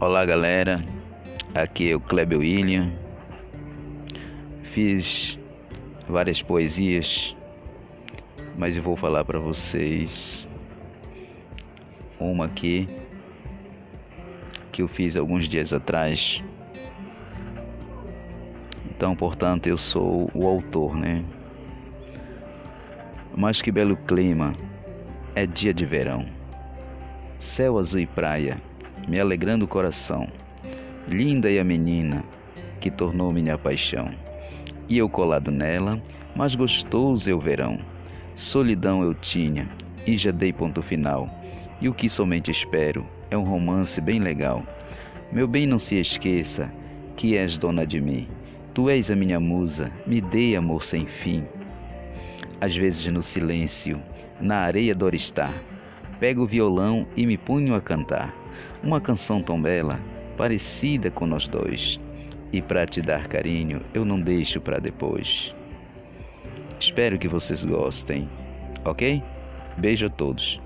Olá galera, aqui é o Kleber William. Fiz várias poesias, mas eu vou falar para vocês uma aqui que eu fiz alguns dias atrás. Então, portanto, eu sou o autor, né? Mas que belo clima, é dia de verão. Céu azul e praia me alegrando o coração. Linda é a menina que tornou minha paixão. E eu colado nela, mas gostoso é o verão. Solidão eu tinha e já dei ponto final. E o que somente espero é um romance bem legal. Meu bem, não se esqueça que és dona de mim. Tu és a minha musa, me dê amor sem fim. Às vezes no silêncio, na areia adoro estar. Pego o violão e me punho a cantar uma canção tão bela, parecida com nós dois. E para te dar carinho, eu não deixo para depois. Espero que vocês gostem, ok? Beijo a todos.